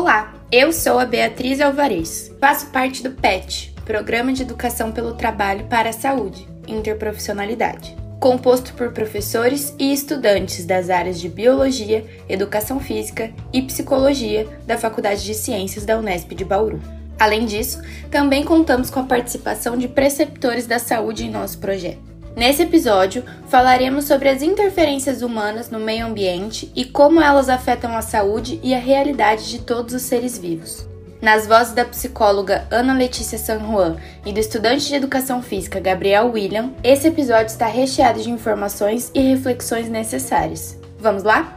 Olá, eu sou a Beatriz Alvarez. Faço parte do PET, Programa de Educação pelo Trabalho para a Saúde, Interprofissionalidade, composto por professores e estudantes das áreas de Biologia, Educação Física e Psicologia da Faculdade de Ciências da Unesp de Bauru. Além disso, também contamos com a participação de preceptores da saúde em nosso projeto. Nesse episódio, falaremos sobre as interferências humanas no meio ambiente e como elas afetam a saúde e a realidade de todos os seres vivos. Nas vozes da psicóloga Ana Letícia San Juan e do estudante de educação física Gabriel William, esse episódio está recheado de informações e reflexões necessárias. Vamos lá?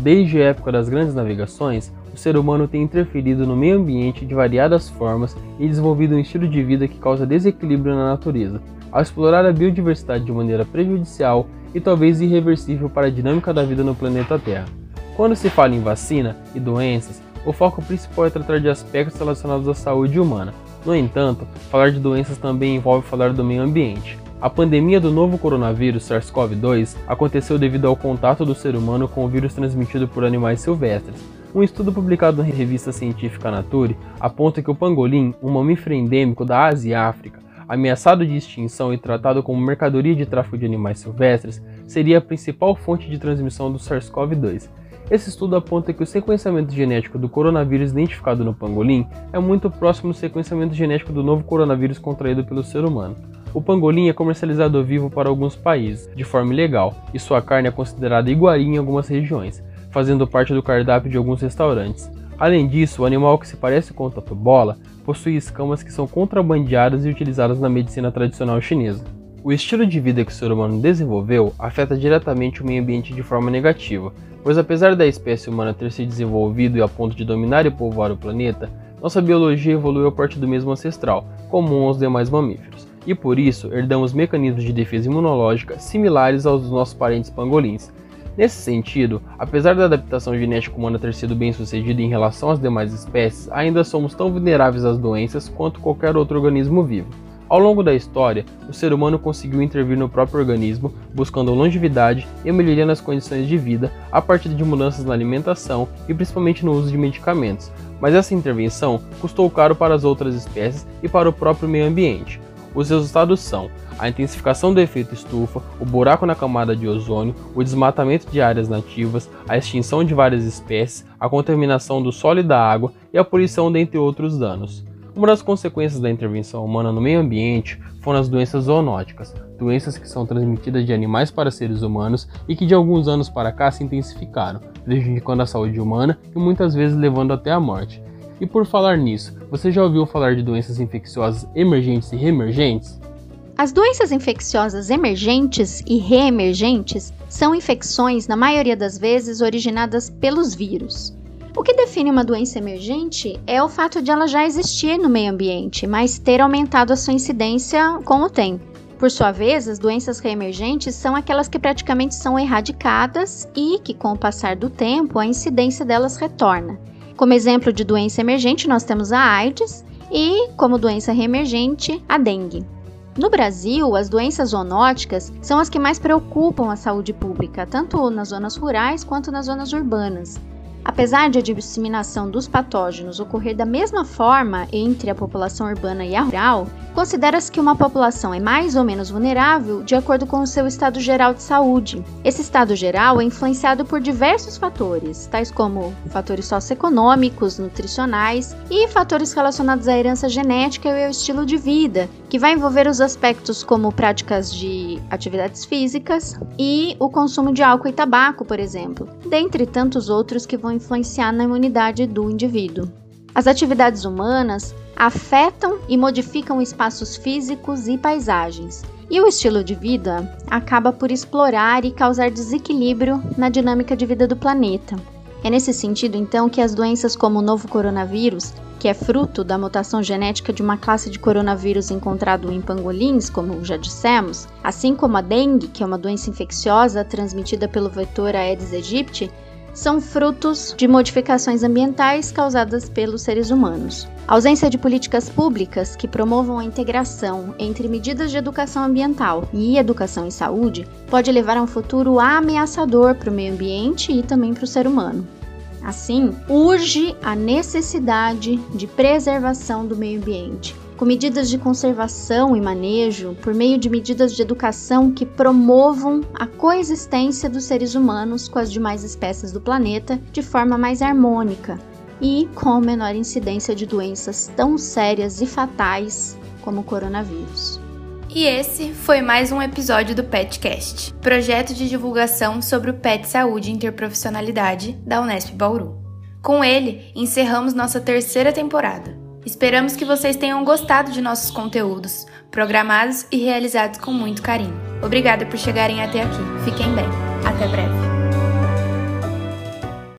Desde a época das grandes navegações, o ser humano tem interferido no meio ambiente de variadas formas e desenvolvido um estilo de vida que causa desequilíbrio na natureza, ao explorar a biodiversidade de maneira prejudicial e talvez irreversível para a dinâmica da vida no planeta Terra. Quando se fala em vacina e doenças, o foco principal é tratar de aspectos relacionados à saúde humana. No entanto, falar de doenças também envolve falar do meio ambiente. A pandemia do novo coronavírus SARS-CoV-2 aconteceu devido ao contato do ser humano com o vírus transmitido por animais silvestres. Um estudo publicado na revista científica Nature aponta que o pangolim, um mamífero endêmico da Ásia e África, ameaçado de extinção e tratado como mercadoria de tráfico de animais silvestres, seria a principal fonte de transmissão do SARS-CoV-2. Esse estudo aponta que o sequenciamento genético do coronavírus identificado no pangolim é muito próximo do sequenciamento genético do novo coronavírus contraído pelo ser humano. O pangolim é comercializado vivo para alguns países, de forma ilegal, e sua carne é considerada iguaria em algumas regiões, fazendo parte do cardápio de alguns restaurantes. Além disso, o animal que se parece com o tatu-bola possui escamas que são contrabandeadas e utilizadas na medicina tradicional chinesa. O estilo de vida que o ser humano desenvolveu afeta diretamente o meio ambiente de forma negativa, pois apesar da espécie humana ter se desenvolvido e a ponto de dominar e povoar o planeta, nossa biologia evoluiu a partir do mesmo ancestral, comum aos demais mamíferos, e por isso herdamos mecanismos de defesa imunológica similares aos dos nossos parentes pangolins, Nesse sentido, apesar da adaptação genética humana ter sido bem sucedida em relação às demais espécies, ainda somos tão vulneráveis às doenças quanto qualquer outro organismo vivo. Ao longo da história, o ser humano conseguiu intervir no próprio organismo, buscando longevidade e melhoria nas condições de vida a partir de mudanças na alimentação e principalmente no uso de medicamentos, mas essa intervenção custou caro para as outras espécies e para o próprio meio ambiente. Os resultados são a intensificação do efeito estufa, o buraco na camada de ozônio, o desmatamento de áreas nativas, a extinção de várias espécies, a contaminação do solo e da água e a poluição, dentre outros danos. Uma das consequências da intervenção humana no meio ambiente foram as doenças zoonóticas, doenças que são transmitidas de animais para seres humanos e que de alguns anos para cá se intensificaram, prejudicando a saúde humana e muitas vezes levando até a morte. E por falar nisso, você já ouviu falar de doenças infecciosas emergentes e reemergentes? As doenças infecciosas emergentes e reemergentes são infecções, na maioria das vezes, originadas pelos vírus. O que define uma doença emergente é o fato de ela já existir no meio ambiente, mas ter aumentado a sua incidência com o tempo. Por sua vez, as doenças reemergentes são aquelas que praticamente são erradicadas e que, com o passar do tempo, a incidência delas retorna. Como exemplo de doença emergente, nós temos a AIDS e, como doença reemergente, a dengue. No Brasil, as doenças zoonóticas são as que mais preocupam a saúde pública, tanto nas zonas rurais quanto nas zonas urbanas. Apesar de a disseminação dos patógenos ocorrer da mesma forma entre a população urbana e a rural, considera-se que uma população é mais ou menos vulnerável de acordo com o seu estado geral de saúde. Esse estado geral é influenciado por diversos fatores, tais como fatores socioeconômicos, nutricionais e fatores relacionados à herança genética e ao estilo de vida, que vai envolver os aspectos como práticas de atividades físicas e o consumo de álcool e tabaco, por exemplo, dentre tantos outros que vão influenciar na imunidade do indivíduo. As atividades humanas afetam e modificam espaços físicos e paisagens, e o estilo de vida acaba por explorar e causar desequilíbrio na dinâmica de vida do planeta. É nesse sentido, então, que as doenças como o novo coronavírus, que é fruto da mutação genética de uma classe de coronavírus encontrado em pangolins, como já dissemos, assim como a dengue, que é uma doença infecciosa transmitida pelo vetor Aedes aegypti, são frutos de modificações ambientais causadas pelos seres humanos. A ausência de políticas públicas que promovam a integração entre medidas de educação ambiental e educação em saúde pode levar a um futuro ameaçador para o meio ambiente e também para o ser humano. Assim, urge a necessidade de preservação do meio ambiente, com medidas de conservação e manejo, por meio de medidas de educação que promovam a coexistência dos seres humanos com as demais espécies do planeta de forma mais harmônica e com menor incidência de doenças tão sérias e fatais como o coronavírus. E esse foi mais um episódio do PetCast, projeto de divulgação sobre o Pet Saúde e Interprofissionalidade da Unesp Bauru. Com ele, encerramos nossa terceira temporada. Esperamos que vocês tenham gostado de nossos conteúdos, programados e realizados com muito carinho. Obrigada por chegarem até aqui. Fiquem bem. Até breve.